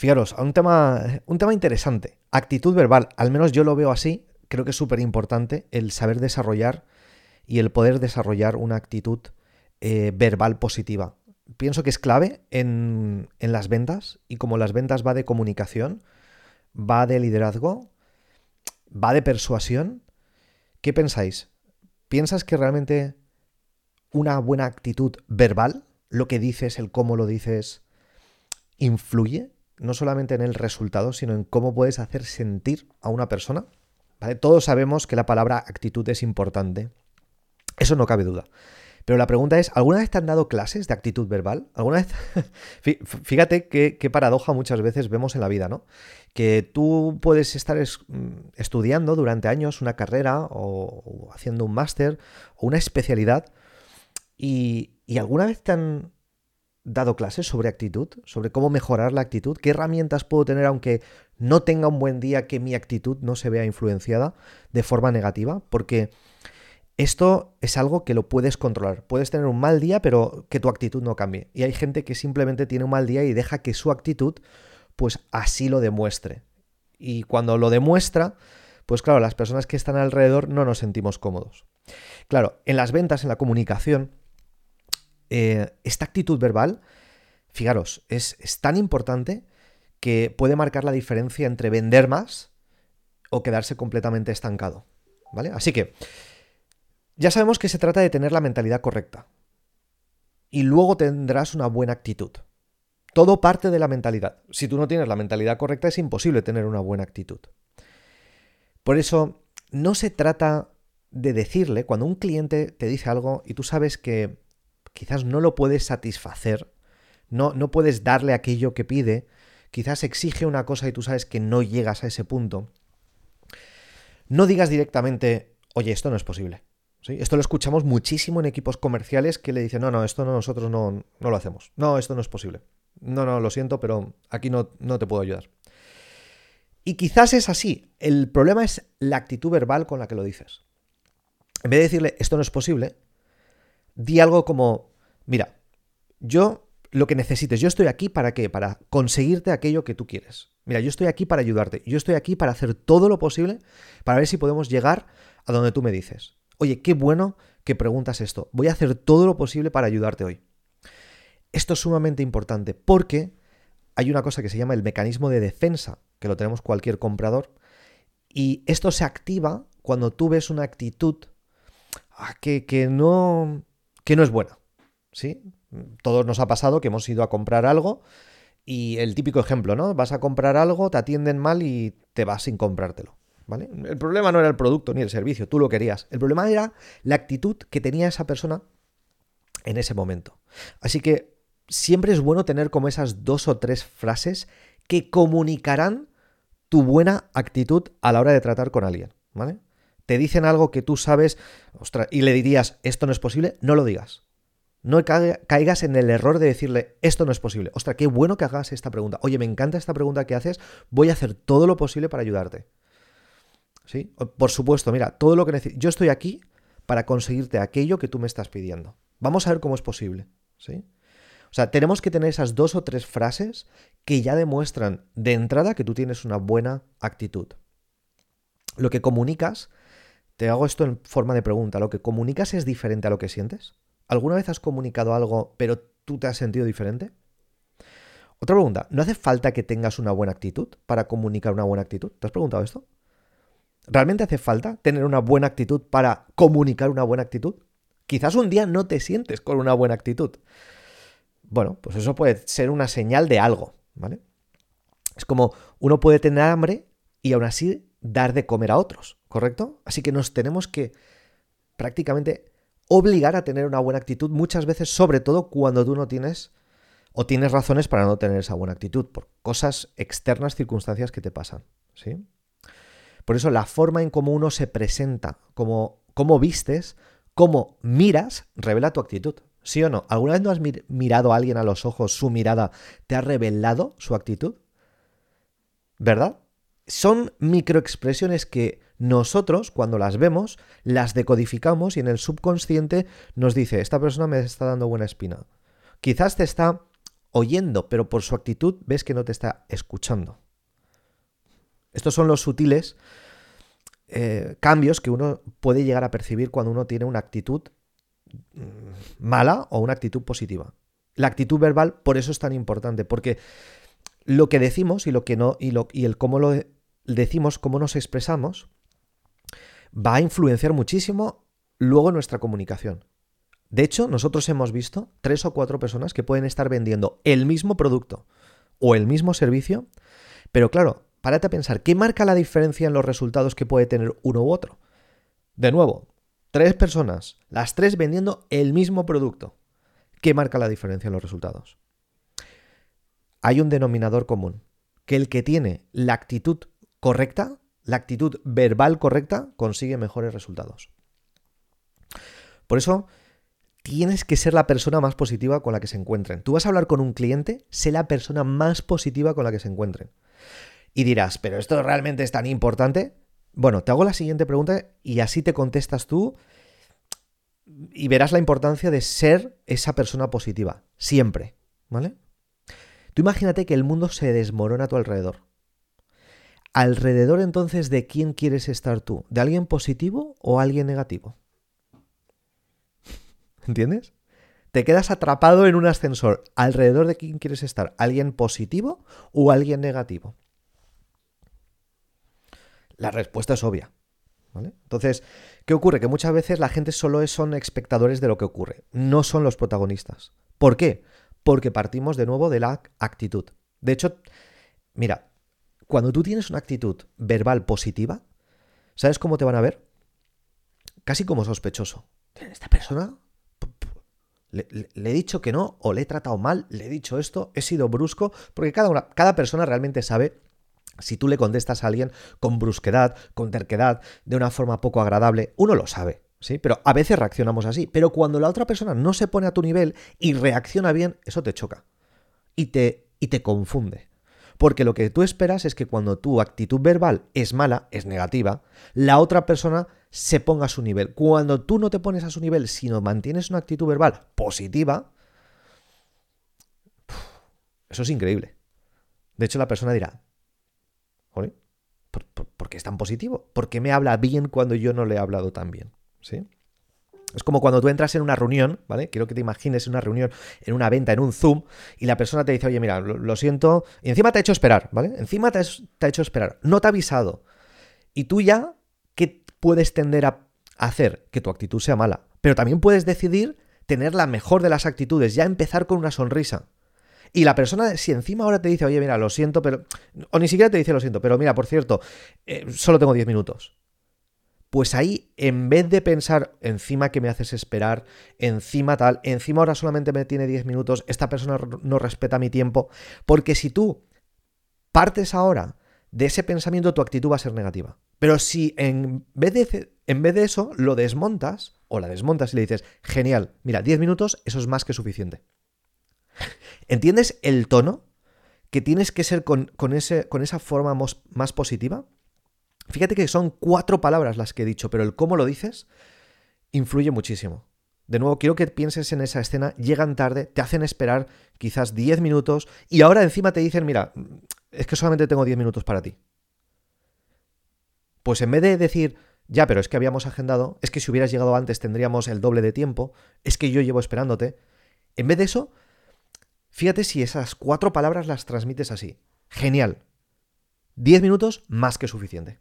Fijaros, un tema, un tema interesante. Actitud verbal, al menos yo lo veo así. Creo que es súper importante el saber desarrollar y el poder desarrollar una actitud eh, verbal positiva. Pienso que es clave en, en las ventas y como las ventas va de comunicación, va de liderazgo, va de persuasión. ¿Qué pensáis? ¿Piensas que realmente una buena actitud verbal, lo que dices, el cómo lo dices, influye no solamente en el resultado, sino en cómo puedes hacer sentir a una persona? Todos sabemos que la palabra actitud es importante. Eso no cabe duda. Pero la pregunta es, ¿alguna vez te han dado clases de actitud verbal? ¿Alguna vez? Fíjate qué, paradoja muchas veces vemos en la vida, ¿no? Que tú puedes estar mm, estudiando durante años una carrera o, haciendo un máster o una especialidad y, y alguna vez te han dado clases sobre actitud, sobre cómo mejorar la actitud, qué herramientas puedo tener aunque no tenga un buen día que mi actitud no se vea influenciada de forma negativa, porque esto es algo que lo puedes controlar. Puedes tener un mal día, pero que tu actitud no cambie. Y hay gente que simplemente tiene un mal día y deja que su actitud, pues así lo demuestre. Y cuando lo demuestra, pues claro, las personas que están alrededor no nos sentimos cómodos. Claro, en las ventas, en la comunicación, eh, esta actitud verbal, fijaros, es, es tan importante que puede marcar la diferencia entre vender más o quedarse completamente estancado. ¿Vale? Así que ya sabemos que se trata de tener la mentalidad correcta. Y luego tendrás una buena actitud. Todo parte de la mentalidad. Si tú no tienes la mentalidad correcta es imposible tener una buena actitud. Por eso, no se trata de decirle, cuando un cliente te dice algo y tú sabes que quizás no lo puedes satisfacer, no, no puedes darle aquello que pide, quizás exige una cosa y tú sabes que no llegas a ese punto, no digas directamente, oye, esto no es posible. Esto lo escuchamos muchísimo en equipos comerciales que le dicen, no, no, esto no, nosotros no, no lo hacemos. No, esto no es posible. No, no, lo siento, pero aquí no, no te puedo ayudar. Y quizás es así. El problema es la actitud verbal con la que lo dices. En vez de decirle, esto no es posible, di algo como, mira, yo lo que necesites, yo estoy aquí para qué? Para conseguirte aquello que tú quieres. Mira, yo estoy aquí para ayudarte. Yo estoy aquí para hacer todo lo posible para ver si podemos llegar a donde tú me dices. Oye, qué bueno que preguntas esto. Voy a hacer todo lo posible para ayudarte hoy. Esto es sumamente importante porque hay una cosa que se llama el mecanismo de defensa, que lo tenemos cualquier comprador, y esto se activa cuando tú ves una actitud ah, que, que, no, que no es buena. ¿Sí? Todos nos ha pasado que hemos ido a comprar algo y el típico ejemplo, ¿no? Vas a comprar algo, te atienden mal y te vas sin comprártelo. El problema no era el producto ni el servicio, tú lo querías. El problema era la actitud que tenía esa persona en ese momento. Así que siempre es bueno tener como esas dos o tres frases que comunicarán tu buena actitud a la hora de tratar con alguien, ¿vale? Te dicen algo que tú sabes, y le dirías, esto no es posible, no lo digas. No caigas en el error de decirle, esto no es posible. Ostras, qué bueno que hagas esta pregunta. Oye, me encanta esta pregunta que haces, voy a hacer todo lo posible para ayudarte. Por supuesto, mira, todo lo que necesito. Yo estoy aquí para conseguirte aquello que tú me estás pidiendo. Vamos a ver cómo es posible, ¿sí? O sea, tenemos que tener esas dos o tres frases que ya demuestran de entrada que tú tienes una buena actitud. Lo que comunicas, te hago esto en forma de pregunta, ¿lo que comunicas es diferente a lo que sientes? ¿Alguna vez has comunicado algo pero tú te has sentido diferente? Otra pregunta, ¿no hace falta que tengas una buena actitud para comunicar una buena actitud? ¿Te has preguntado esto? ¿Realmente hace falta tener una buena actitud para comunicar una buena actitud? Quizás un día no te sientes con una buena actitud. Bueno, pues eso puede ser una señal de algo, ¿vale? Es como uno puede tener hambre y aún así dar de comer a otros, ¿correcto? Así que nos tenemos que prácticamente obligar a tener una buena actitud muchas veces, sobre todo cuando tú no tienes o tienes razones para no tener esa buena actitud, por cosas externas, circunstancias que te pasan, ¿sí? Por eso la forma en cómo uno se presenta, cómo, cómo vistes, cómo miras, revela tu actitud. ¿Sí o no? ¿Alguna vez no has mirado a alguien a los ojos, su mirada te ha revelado su actitud? ¿Verdad? Son microexpresiones que nosotros, cuando las vemos, las decodificamos y en el subconsciente nos dice, esta persona me está dando buena espina. Quizás te está oyendo, pero por su actitud ves que no te está escuchando. Estos son los sutiles eh, cambios que uno puede llegar a percibir cuando uno tiene una actitud mm, mala o una actitud positiva. La actitud verbal por eso es tan importante, porque lo que decimos y lo que no, y, el cómo lo decimos, cómo nos expresamos, va a influenciar muchísimo luego nuestra comunicación. De hecho, nosotros hemos visto tres o cuatro personas que pueden estar vendiendo el mismo producto o el mismo servicio, pero claro, párate a pensar, ¿qué marca la diferencia en los resultados que puede tener uno u otro? De nuevo, tres personas, las tres vendiendo el mismo producto. ¿Qué marca la diferencia en los resultados? Hay un denominador común, que el que tiene la actitud correcta, la actitud verbal correcta, consigue mejores resultados. Por eso, tienes que ser la persona más positiva con la que se encuentren. Tú vas a hablar con un cliente, sé la persona más positiva con la que se encuentren. Y dirás, ¿pero esto realmente es tan importante? Bueno, te hago la siguiente pregunta y así te contestas tú y verás la importancia de ser esa persona positiva, siempre, ¿vale? Tú imagínate que el mundo se desmorona a tu alrededor. ¿Alrededor entonces de quién quieres estar tú? ¿De alguien positivo o alguien negativo? ¿Entiendes? Te quedas atrapado en un ascensor. ¿Alrededor de quién quieres estar? ¿Alguien positivo o alguien negativo? La respuesta es obvia. Entonces, ¿qué ocurre? Que muchas veces la gente solo son espectadores de lo que ocurre, no son los protagonistas. ¿Por qué? Porque partimos de nuevo de la actitud. De hecho, mira, cuando tú tienes una actitud verbal positiva, ¿sabes cómo te van a ver? Casi como sospechoso. Esta persona le, he dicho que no, o le he tratado mal, le he dicho esto, he sido brusco, porque cada, una, cada persona realmente sabe si tú le contestas a alguien con brusquedad, con terquedad, de una forma poco agradable, uno lo sabe, ¿sí? Pero a veces reaccionamos así. Pero cuando la otra persona no se pone a tu nivel y reacciona bien, eso te choca. Y te, y te confunde. Porque lo que tú esperas es que cuando tu actitud verbal es mala, es negativa, la otra persona se ponga a su nivel. Cuando tú no te pones a su nivel, sino mantienes una actitud verbal positiva, eso es increíble. De hecho, la persona dirá, ¿Por, qué es tan positivo? ¿Por qué me habla bien cuando yo no le he hablado tan bien? ¿Sí? Es como cuando tú entras en una reunión, ¿vale? Quiero que te imagines una reunión, en una venta, en un Zoom, y la persona te dice, oye, mira, lo, siento, y encima te ha hecho esperar, ¿vale? Encima te, te, ha hecho esperar, no te ha avisado. Y tú ya, ¿qué puedes tender a hacer? Que tu actitud sea mala. Pero también puedes decidir tener la mejor de las actitudes, ya empezar con una sonrisa. Y la persona, si encima ahora te dice, oye, mira, lo siento, pero. O ni siquiera te dice lo siento, pero mira, por cierto, eh, solo tengo 10 minutos. Pues ahí, en vez de pensar, encima que me haces esperar, encima tal, encima ahora solamente me tiene 10 minutos, esta persona no respeta mi tiempo, porque si tú partes ahora de ese pensamiento, tu actitud va a ser negativa. Pero si en vez de, en vez de eso lo desmontas, o la desmontas y le dices, genial, mira, 10 minutos, eso es más que suficiente. ¿Entiendes el tono que tienes que ser con, ese, con esa forma más positiva? Fíjate que son cuatro palabras las que he dicho, pero el cómo lo dices influye muchísimo. De nuevo, quiero que pienses en esa escena, llegan tarde, te hacen esperar quizás 10 minutos y ahora encima te dicen, mira, es que solamente tengo 10 minutos para ti. Pues en vez de decir, ya, pero es que habíamos agendado, es que si hubieras llegado antes tendríamos el doble de tiempo, es que yo llevo esperándote, en vez de eso, Fíjate si esas cuatro palabras las transmites así. Genial. Diez minutos más que suficiente.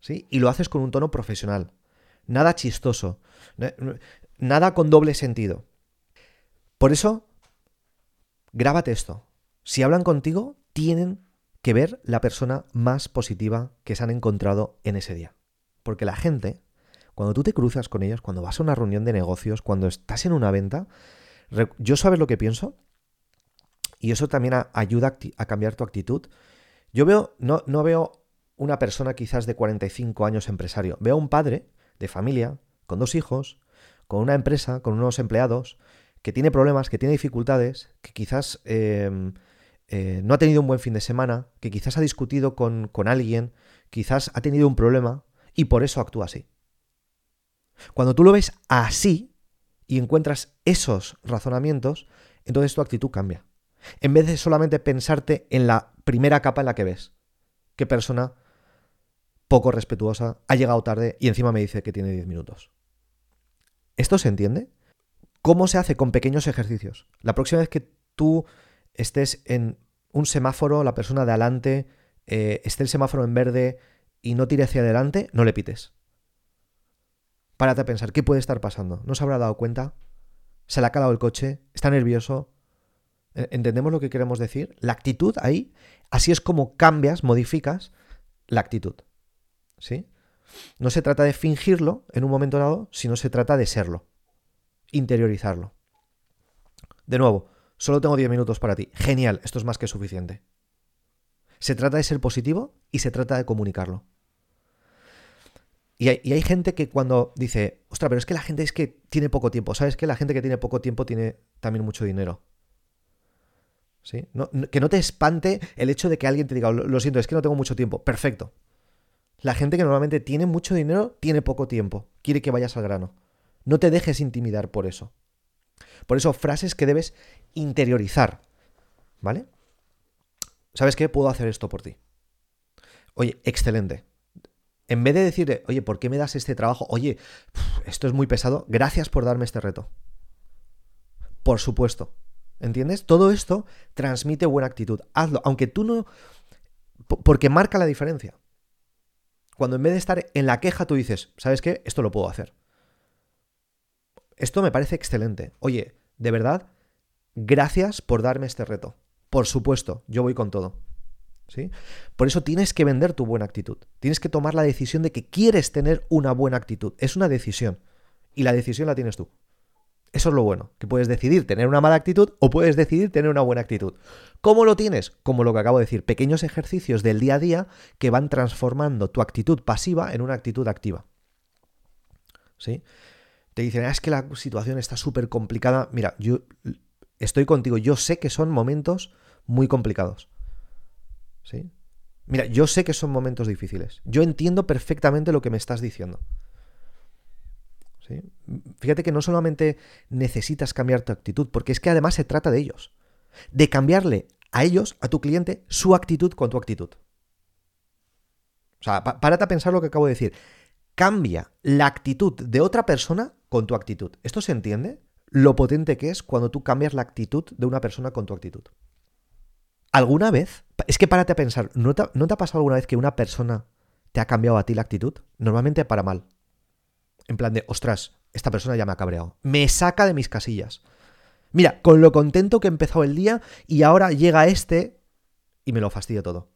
¿Sí? Y lo haces con un tono profesional. Nada chistoso. Nada con doble sentido. Por eso, grábate esto. Si hablan contigo, tienen que ver la persona más positiva que se han encontrado en ese día. Porque la gente, cuando tú te cruzas con ellos, cuando vas a una reunión de negocios, cuando estás en una venta, yo sabes lo que pienso, y eso también ayuda a cambiar tu actitud. Yo veo, no, no veo una persona quizás de 45 años empresario, veo un padre de familia, con dos hijos, con una empresa, con unos empleados, que tiene problemas, que tiene dificultades, que quizás em, eh, no ha tenido un buen fin de semana, que quizás ha discutido con, con alguien, quizás ha tenido un problema y por eso actúa así. Cuando tú lo ves así y encuentras esos razonamientos, entonces tu actitud cambia. En vez de solamente pensarte en la primera capa en la que ves. ¿Qué persona poco respetuosa ha llegado tarde y encima me dice que tiene 10 minutos? ¿Esto se entiende? ¿Cómo se hace con pequeños ejercicios? La próxima vez que tú estés en un semáforo, la persona de adelante eh, esté el semáforo en verde y no tire hacia adelante, no le pites. Párate a pensar, ¿qué puede estar pasando? ¿No se habrá dado cuenta? ¿Se le ha calado el coche? ¿Está nervioso? ¿E-, ¿Entendemos lo que queremos decir? La actitud ahí, así es como cambias, modificas la actitud. ¿Sí? No se trata de fingirlo en un momento dado, sino se trata de serlo, interiorizarlo. De nuevo, solo tengo 10 minutos para ti. Genial, esto es más que suficiente. Se trata de ser positivo y se trata de comunicarlo. Y hay, gente que cuando dice, ostras, pero es que la gente es que tiene poco tiempo. ¿Sabes que La gente que tiene poco tiempo tiene también mucho dinero. ¿Sí? que no te espante el hecho de que alguien te diga, lo, siento, es que no tengo mucho tiempo. Perfecto. La gente que normalmente tiene mucho dinero tiene poco tiempo. Quiere que vayas al grano. No te dejes intimidar por eso. Por eso, frases que debes interiorizar. ¿Vale? ¿Sabes qué? Puedo hacer esto por ti. Oye, excelente. En vez de decirle, oye, ¿por qué me das este trabajo? Oye, esto es muy pesado, gracias por darme este reto. Por supuesto. ¿Entiendes? Todo esto transmite buena actitud. Hazlo, aunque tú no... Porque marca la diferencia. Cuando en vez de estar en la queja tú dices, ¿sabes qué? Esto lo puedo hacer. Esto me parece excelente. Oye, de verdad, gracias por darme este reto. Por supuesto, yo voy con todo. ¿Sí? Por eso tienes que vender tu buena actitud. Tienes que tomar la decisión de que quieres tener una buena actitud. Es una decisión. Y la decisión la tienes tú. Eso es lo bueno, que puedes decidir tener una mala actitud o puedes decidir tener una buena actitud. ¿Cómo lo tienes? Como lo que acabo de decir, pequeños ejercicios del día a día que van transformando tu actitud pasiva en una actitud activa. ¿Sí? Te dicen, ah, es que la situación está súper complicada. Mira, yo estoy contigo, yo sé que son momentos muy complicados. ¿Sí? Mira, yo sé que son momentos difíciles. Yo entiendo perfectamente lo que me estás diciendo. Fíjate que no solamente necesitas cambiar tu actitud, porque es que además se trata de ellos. De cambiarle a ellos, a tu cliente, su actitud con tu actitud. O sea, párate a pensar lo que acabo de decir. Cambia la actitud de otra persona con tu actitud. ¿Esto se entiende? lo potente que es cuando tú cambias la actitud de una persona con tu actitud. ¿Alguna vez? Es que párate a pensar, ¿no te, ha pasado alguna vez que una persona te ha cambiado a ti la actitud? Normalmente para mal. En plan de, ostras, esta persona ya me ha cabreado. Me saca de mis casillas. Mira, con lo contento que he empezado el día y ahora llega este y me lo fastidia todo.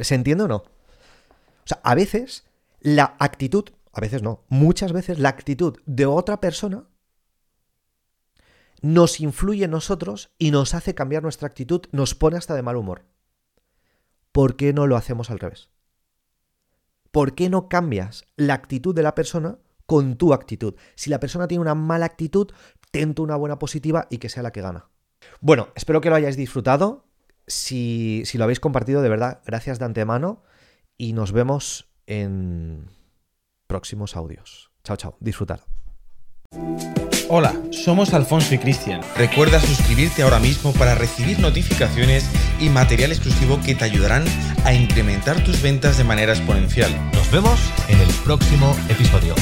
¿Se entiende o no? O sea, a veces la actitud a veces no, muchas veces la actitud de otra persona nos influye en nosotros y nos hace cambiar nuestra actitud, nos pone hasta de mal humor. ¿Por qué no lo hacemos al revés? ¿Por qué no cambias la actitud de la persona con tu actitud? Si la persona tiene una mala actitud, ten una buena positiva y que sea la que gana. Bueno, espero que lo hayáis disfrutado. Si, si lo habéis compartido, de verdad, gracias de antemano. Y nos vemos en próximos audios. Chao, chao. Disfrutar. Hola, somos Alfonso y Cristian. Recuerda suscribirte ahora mismo para recibir notificaciones y material exclusivo que te ayudarán a incrementar tus ventas de manera exponencial. Nos vemos en el próximo episodio.